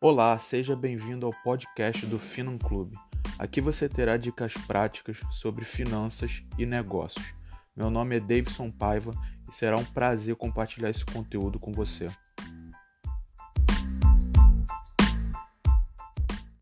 Olá, seja bem-vindo ao podcast do Finum Clube. Aqui você terá dicas práticas sobre finanças e negócios. Meu nome é Davidson Paiva e será um prazer compartilhar esse conteúdo com você.